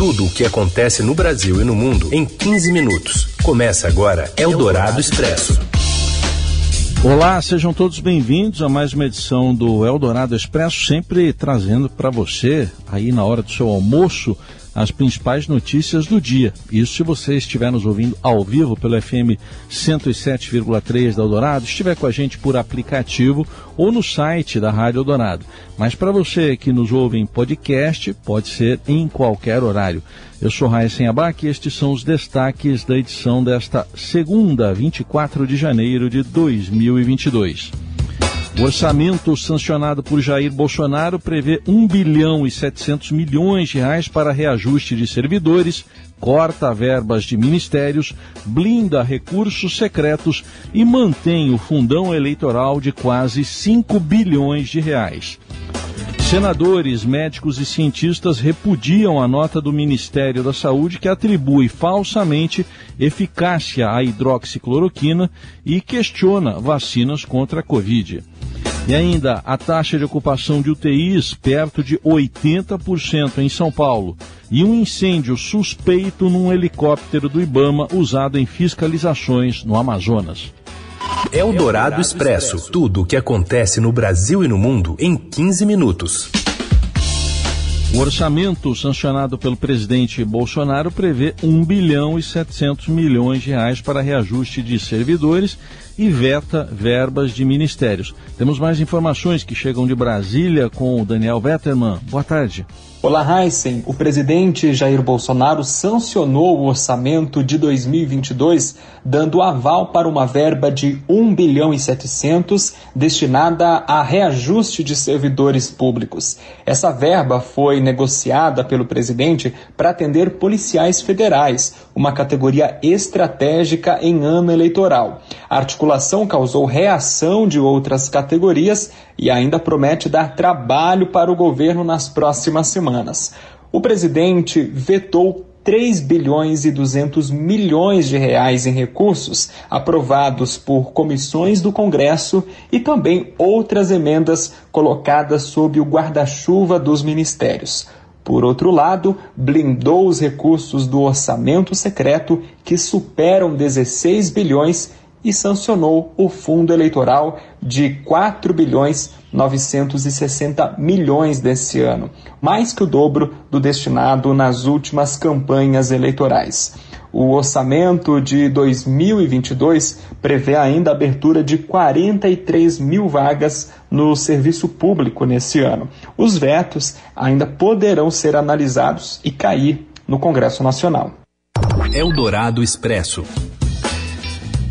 Tudo o que acontece no Brasil e no mundo em 15 minutos. Começa agora Eldorado Expresso. Olá, sejam todos bem-vindos a mais uma edição do Eldorado Expresso, sempre trazendo para você, aí na hora do seu almoço, as principais notícias do dia. Isso se você estiver nos ouvindo ao vivo pelo FM 107,3 da Eldorado, estiver com a gente por aplicativo ou no site da Rádio Eldorado. Mas para você que nos ouve em podcast, pode ser em qualquer horário. Eu sou Raíssen Abac e estes são os destaques da edição desta segunda, 24 de janeiro de 2022. O orçamento sancionado por Jair Bolsonaro prevê 1 bilhão e 700 milhões de reais para reajuste de servidores, corta verbas de ministérios, blinda recursos secretos e mantém o fundão eleitoral de quase 5 bilhões de reais. Senadores, médicos e cientistas repudiam a nota do Ministério da Saúde que atribui falsamente eficácia à hidroxicloroquina e questiona vacinas contra a Covid. E ainda a taxa de ocupação de UTIs perto de 80% em São Paulo. E um incêndio suspeito num helicóptero do Ibama usado em fiscalizações no Amazonas. É o Dourado Expresso. Tudo o que acontece no Brasil e no mundo em 15 minutos. O orçamento sancionado pelo presidente Bolsonaro prevê 1 bilhão e 700 milhões de reais para reajuste de servidores e veta verbas de ministérios. Temos mais informações que chegam de Brasília com o Daniel Vetterman. Boa tarde. Olá, Heisen. O presidente Jair Bolsonaro sancionou o orçamento de 2022, dando aval para uma verba de 1 bilhão e 700 destinada a reajuste de servidores públicos. Essa verba foi negociada pelo presidente para atender policiais federais, uma categoria estratégica em ano eleitoral. A articulação causou reação de outras categorias e ainda promete dar trabalho para o governo nas próximas semanas. O presidente vetou 3 bilhões e 200 milhões de reais em recursos aprovados por comissões do Congresso e também outras emendas colocadas sob o guarda-chuva dos ministérios. Por outro lado, blindou os recursos do orçamento secreto que superam 16 bilhões e sancionou o fundo eleitoral de 4 bilhões 960 milhões desse ano, mais que o dobro do destinado nas últimas campanhas eleitorais. O orçamento de 2022 prevê ainda a abertura de 43 mil vagas no serviço público nesse ano. Os vetos ainda poderão ser analisados e cair no Congresso Nacional. Eldorado Expresso.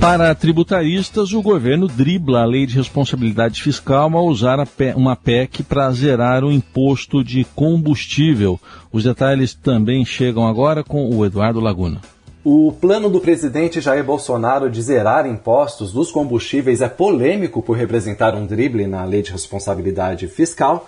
Para tributaristas, o governo dribla a lei de responsabilidade fiscal ao usar uma PEC para zerar o imposto de combustível. Os detalhes também chegam agora com o Eduardo Laguna. O plano do presidente Jair Bolsonaro de zerar impostos dos combustíveis é polêmico por representar um drible na lei de responsabilidade fiscal.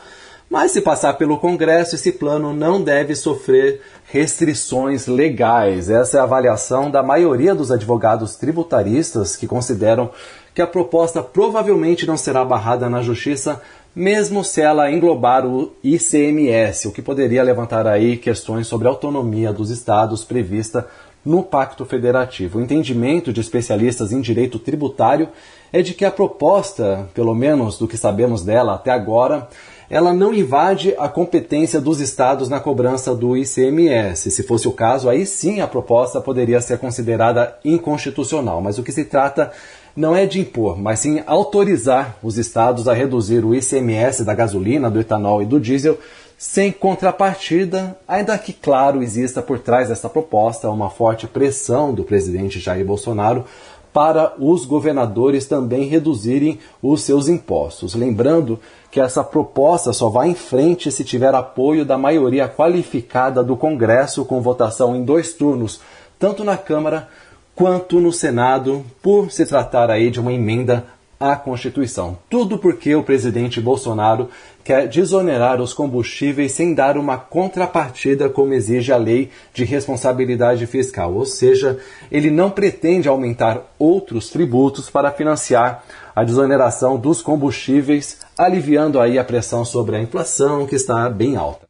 Mas se passar pelo Congresso, esse plano não deve sofrer restrições legais. Essa é a avaliação da maioria dos advogados tributaristas que consideram que a proposta provavelmente não será barrada na Justiça, mesmo se ela englobar o ICMS, o que poderia levantar aí questões sobre a autonomia dos estados prevista no Pacto Federativo. O entendimento de especialistas em direito tributário é de que a proposta, pelo menos do que sabemos dela até agora, ela não invade a competência dos estados na cobrança do ICMS. Se fosse o caso, aí sim a proposta poderia ser considerada inconstitucional. Mas o que se trata não é de impor, mas sim autorizar os estados a reduzir o ICMS da gasolina, do etanol e do diesel sem contrapartida, ainda que, claro, exista por trás dessa proposta uma forte pressão do presidente Jair Bolsonaro para os governadores também reduzirem os seus impostos. Lembrando que essa proposta só vai em frente se tiver apoio da maioria qualificada do Congresso, com votação em dois turnos, tanto na Câmara quanto no Senado, por se tratar aí de uma emenda à Constituição. Tudo porque o presidente Bolsonaro quer desonerar os combustíveis sem dar uma contrapartida, como exige a lei de responsabilidade fiscal. Ou seja, ele não pretende aumentar outros tributos para financiar a desoneração dos combustíveis, aliviando aí a pressão sobre a inflação, que está bem alta.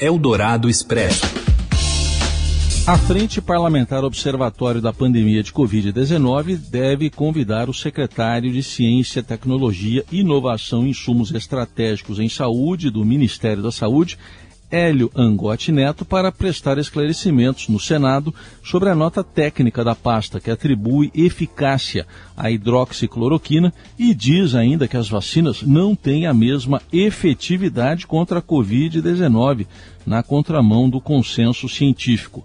Eldorado Expresso. A Frente Parlamentar Observatório da Pandemia de Covid-19 deve convidar o secretário de Ciência, Tecnologia, Inovação e Insumos Estratégicos em Saúde do Ministério da Saúde, Hélio Angotti Neto, para prestar esclarecimentos no Senado sobre a nota técnica da pasta que atribui eficácia à hidroxicloroquina e diz ainda que as vacinas não têm a mesma efetividade contra a Covid-19, na contramão do consenso científico.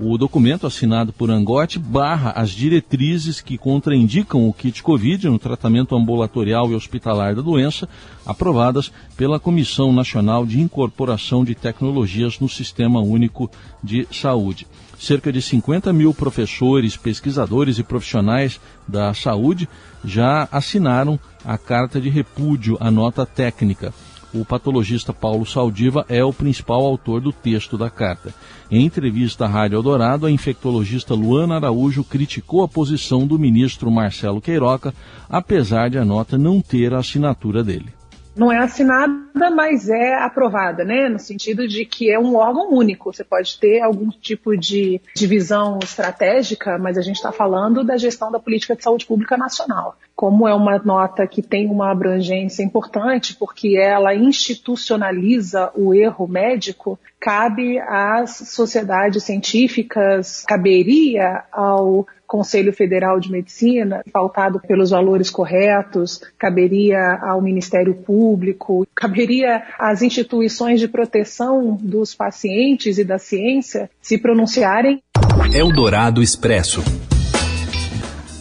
O documento assinado por Angote barra as diretrizes que contraindicam o kit Covid no tratamento ambulatorial e hospitalar da doença, aprovadas pela Comissão Nacional de Incorporação de Tecnologias no Sistema Único de Saúde. Cerca de 50 mil professores, pesquisadores e profissionais da saúde já assinaram a carta de repúdio à nota técnica o patologista Paulo Saldiva é o principal autor do texto da carta. Em entrevista à Rádio Eldorado, a infectologista Luana Araújo criticou a posição do ministro Marcelo Queiroga, apesar de a nota não ter a assinatura dele não é assinada, mas é aprovada, né? No sentido de que é um órgão único. Você pode ter algum tipo de divisão estratégica, mas a gente está falando da gestão da política de saúde pública nacional. Como é uma nota que tem uma abrangência importante, porque ela institucionaliza o erro médico, cabe às sociedades científicas, caberia ao Conselho Federal de Medicina, pautado pelos valores corretos, caberia ao Ministério Público, caberia às instituições de proteção dos pacientes e da ciência se pronunciarem. Eldorado Expresso.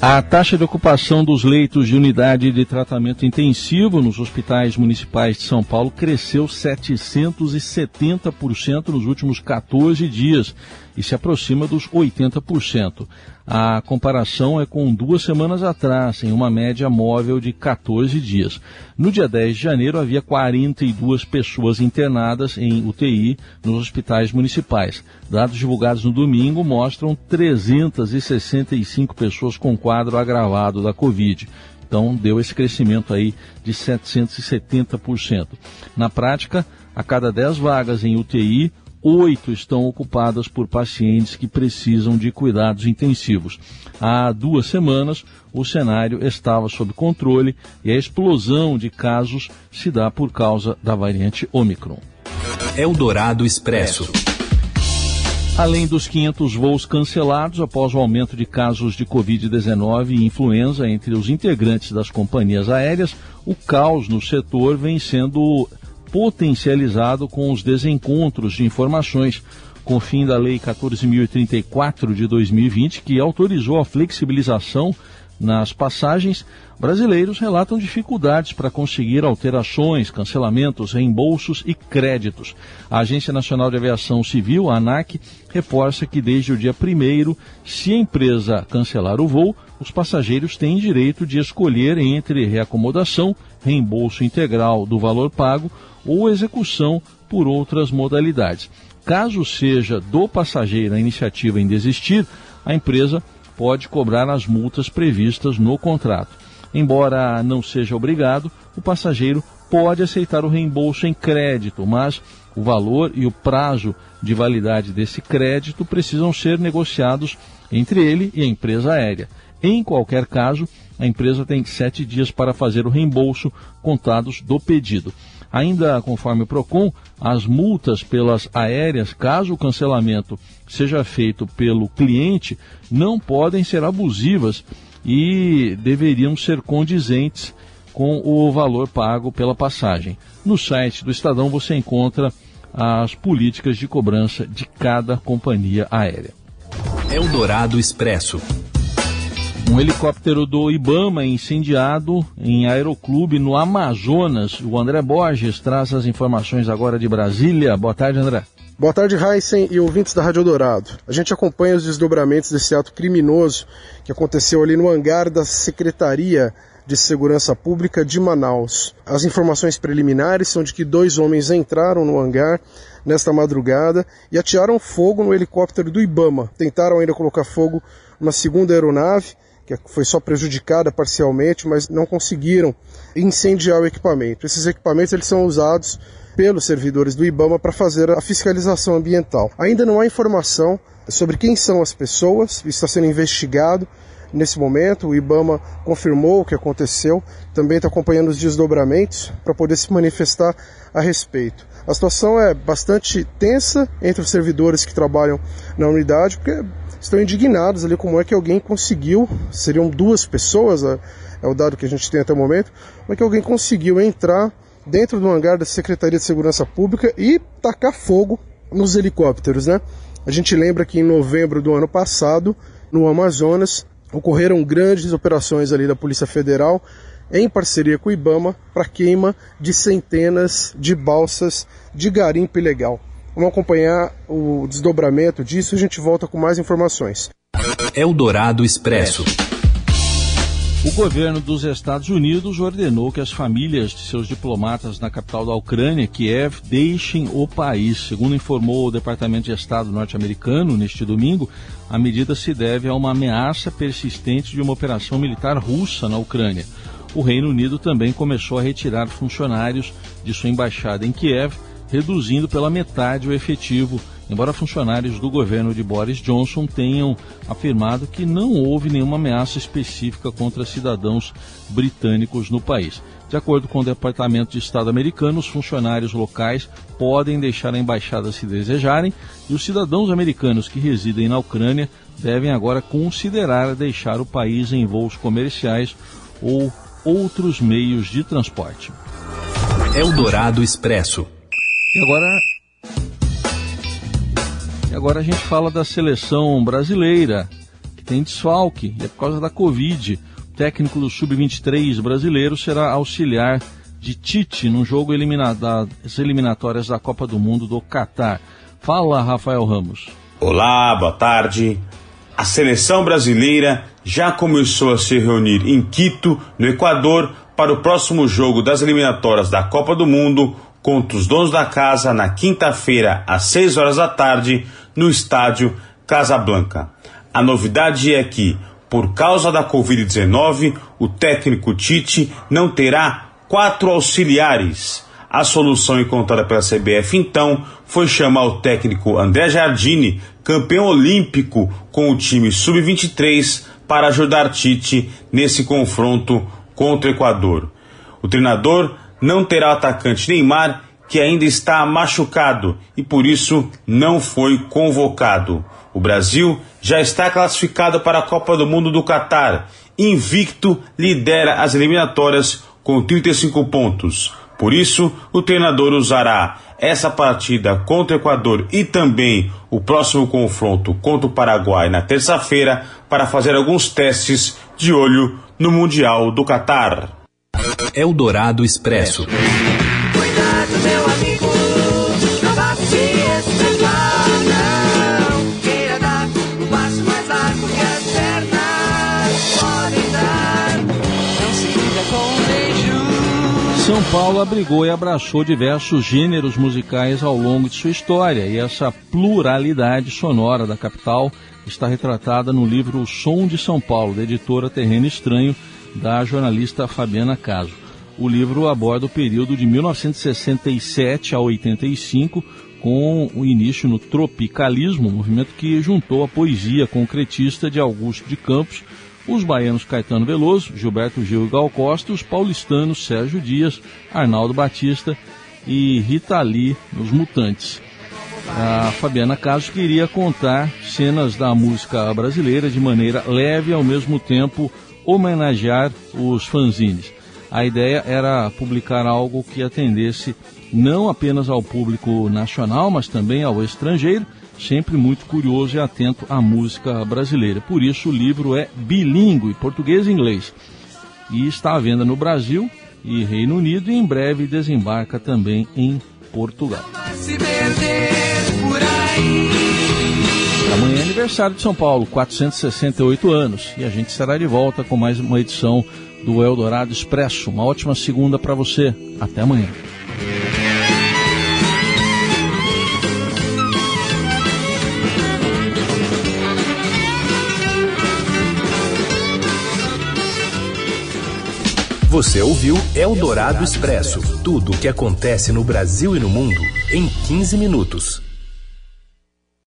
A taxa de ocupação dos leitos de unidade de tratamento intensivo nos hospitais municipais de São Paulo cresceu 770% nos últimos 14 dias e se aproxima dos 80%. A comparação é com duas semanas atrás, em uma média móvel de 14 dias. No dia 10 de janeiro, havia 42 pessoas internadas em UTI nos hospitais municipais. Dados divulgados no domingo mostram 365 pessoas com quadro agravado da Covid. Então, deu esse crescimento aí de 770%. Na prática, a cada 10 vagas em UTI, oito estão ocupadas por pacientes que precisam de cuidados intensivos. Há duas semanas, o cenário estava sob controle e a explosão de casos se dá por causa da variante Omicron. Eldorado Expresso. Além dos 500 voos cancelados após o aumento de casos de Covid-19 e influenza entre os integrantes das companhias aéreas, o caos no setor vem sendo potencializado com os desencontros de informações com o fim da Lei 14.034 de 2020, que autorizou a flexibilização nas passagens, brasileiros relatam dificuldades para conseguir alterações, cancelamentos, reembolsos e créditos. A Agência Nacional de Aviação Civil, a ANAC, reforça que desde o dia 1 se a empresa cancelar o voo, os passageiros têm direito de escolher entre reacomodação, reembolso integral do valor pago ou execução por outras modalidades. Caso seja do passageiro a iniciativa em desistir, a empresa pode cobrar as multas previstas no contrato. Embora não seja obrigado, o passageiro pode aceitar o reembolso em crédito, mas o valor e o prazo de validade desse crédito precisam ser negociados entre ele e a empresa aérea. Em qualquer caso, a empresa tem sete dias para fazer o reembolso contados do pedido. Ainda conforme o PROCON, as multas pelas aéreas, caso o cancelamento seja feito pelo cliente, não podem ser abusivas e deveriam ser condizentes com o valor pago pela passagem. No site do Estadão você encontra as políticas de cobrança de cada companhia aérea. Eldorado Expresso. Um helicóptero do Ibama incendiado em aeroclube no Amazonas. O André Borges traz as informações agora de Brasília. Boa tarde, André. Boa tarde, Heisen e ouvintes da Rádio Dourado. A gente acompanha os desdobramentos desse ato criminoso que aconteceu ali no hangar da Secretaria de Segurança Pública de Manaus. As informações preliminares são de que dois homens entraram no hangar nesta madrugada e atiraram fogo no helicóptero do Ibama. Tentaram ainda colocar fogo numa segunda aeronave que foi só prejudicada parcialmente, mas não conseguiram incendiar o equipamento. Esses equipamentos eles são usados pelos servidores do IBAMA para fazer a fiscalização ambiental. Ainda não há informação sobre quem são as pessoas, isso está sendo investigado nesse momento. O IBAMA confirmou o que aconteceu, também está acompanhando os desdobramentos para poder se manifestar a respeito. A situação é bastante tensa entre os servidores que trabalham na unidade, porque estão indignados ali como é que alguém conseguiu, seriam duas pessoas, é, é o dado que a gente tem até o momento, como é que alguém conseguiu entrar dentro do hangar da Secretaria de Segurança Pública e tacar fogo nos helicópteros, né? A gente lembra que em novembro do ano passado, no Amazonas, ocorreram grandes operações ali da Polícia Federal em parceria com o IBAMA para queima de centenas de balsas de garimpo ilegal. Vamos acompanhar o desdobramento disso e a gente volta com mais informações. Eldorado Expresso. O governo dos Estados Unidos ordenou que as famílias de seus diplomatas na capital da Ucrânia, Kiev, deixem o país. Segundo informou o Departamento de Estado norte-americano neste domingo, a medida se deve a uma ameaça persistente de uma operação militar russa na Ucrânia. O Reino Unido também começou a retirar funcionários de sua embaixada em Kiev, reduzindo pela metade o efetivo embora funcionários do governo de Boris Johnson tenham afirmado que não houve nenhuma ameaça específica contra cidadãos britânicos no país. De acordo com o Departamento de Estado americano, os funcionários locais podem deixar a embaixada se desejarem e os cidadãos americanos que residem na Ucrânia devem agora considerar deixar o país em voos comerciais ou outros meios de transporte. Eldorado Expresso. E agora e agora a gente fala da seleção brasileira, que tem desfalque, e é por causa da Covid. O técnico do Sub-23 brasileiro será auxiliar de Tite no jogo elimina das eliminatórias da Copa do Mundo do Catar. Fala, Rafael Ramos. Olá, boa tarde. A seleção brasileira já começou a se reunir em Quito, no Equador, para o próximo jogo das eliminatórias da Copa do Mundo contra os donos da casa na quinta-feira, às 6 horas da tarde, no estádio Casablanca. A novidade é que, por causa da Covid-19, o técnico Tite não terá quatro auxiliares. A solução encontrada pela CBF então foi chamar o técnico André Jardine, campeão olímpico com o time sub-23, para ajudar Tite nesse confronto contra o Equador. O treinador não terá o atacante Neymar que ainda está machucado e por isso não foi convocado. O Brasil já está classificado para a Copa do Mundo do Catar. Invicto lidera as eliminatórias com 35 pontos. Por isso, o treinador usará essa partida contra o Equador e também o próximo confronto contra o Paraguai na terça-feira para fazer alguns testes de olho no Mundial do Catar. Eldorado Expresso. Cuidado, meu amigo, não vá se estrelar, não. Queira dar um passo mais largo que as pernas podem dar. Não se liga com um beijo. São Paulo abrigou e abraçou diversos gêneros musicais ao longo de sua história, e essa pluralidade sonora da capital está retratada no livro O Som de São Paulo, da editora Terreno Estranho, da jornalista Fabiana Caso. O livro aborda o período de 1967 a 85, com o início no tropicalismo, um movimento que juntou a poesia concretista de Augusto de Campos, os baianos Caetano Veloso, Gilberto Gil e Gal Costa, os paulistanos Sérgio Dias, Arnaldo Batista e Rita Lee, os Mutantes. A Fabiana Caso queria contar cenas da música brasileira de maneira leve e ao mesmo tempo homenagear os fanzines. A ideia era publicar algo que atendesse não apenas ao público nacional, mas também ao estrangeiro, sempre muito curioso e atento à música brasileira. Por isso o livro é bilíngue, português e inglês. E está à venda no Brasil e Reino Unido e em breve desembarca também em Portugal. Amanhã é aniversário de São Paulo, 468 anos, e a gente estará de volta com mais uma edição do Eldorado Expresso. Uma ótima segunda para você. Até amanhã. Você ouviu Eldorado Expresso tudo o que acontece no Brasil e no mundo em 15 minutos.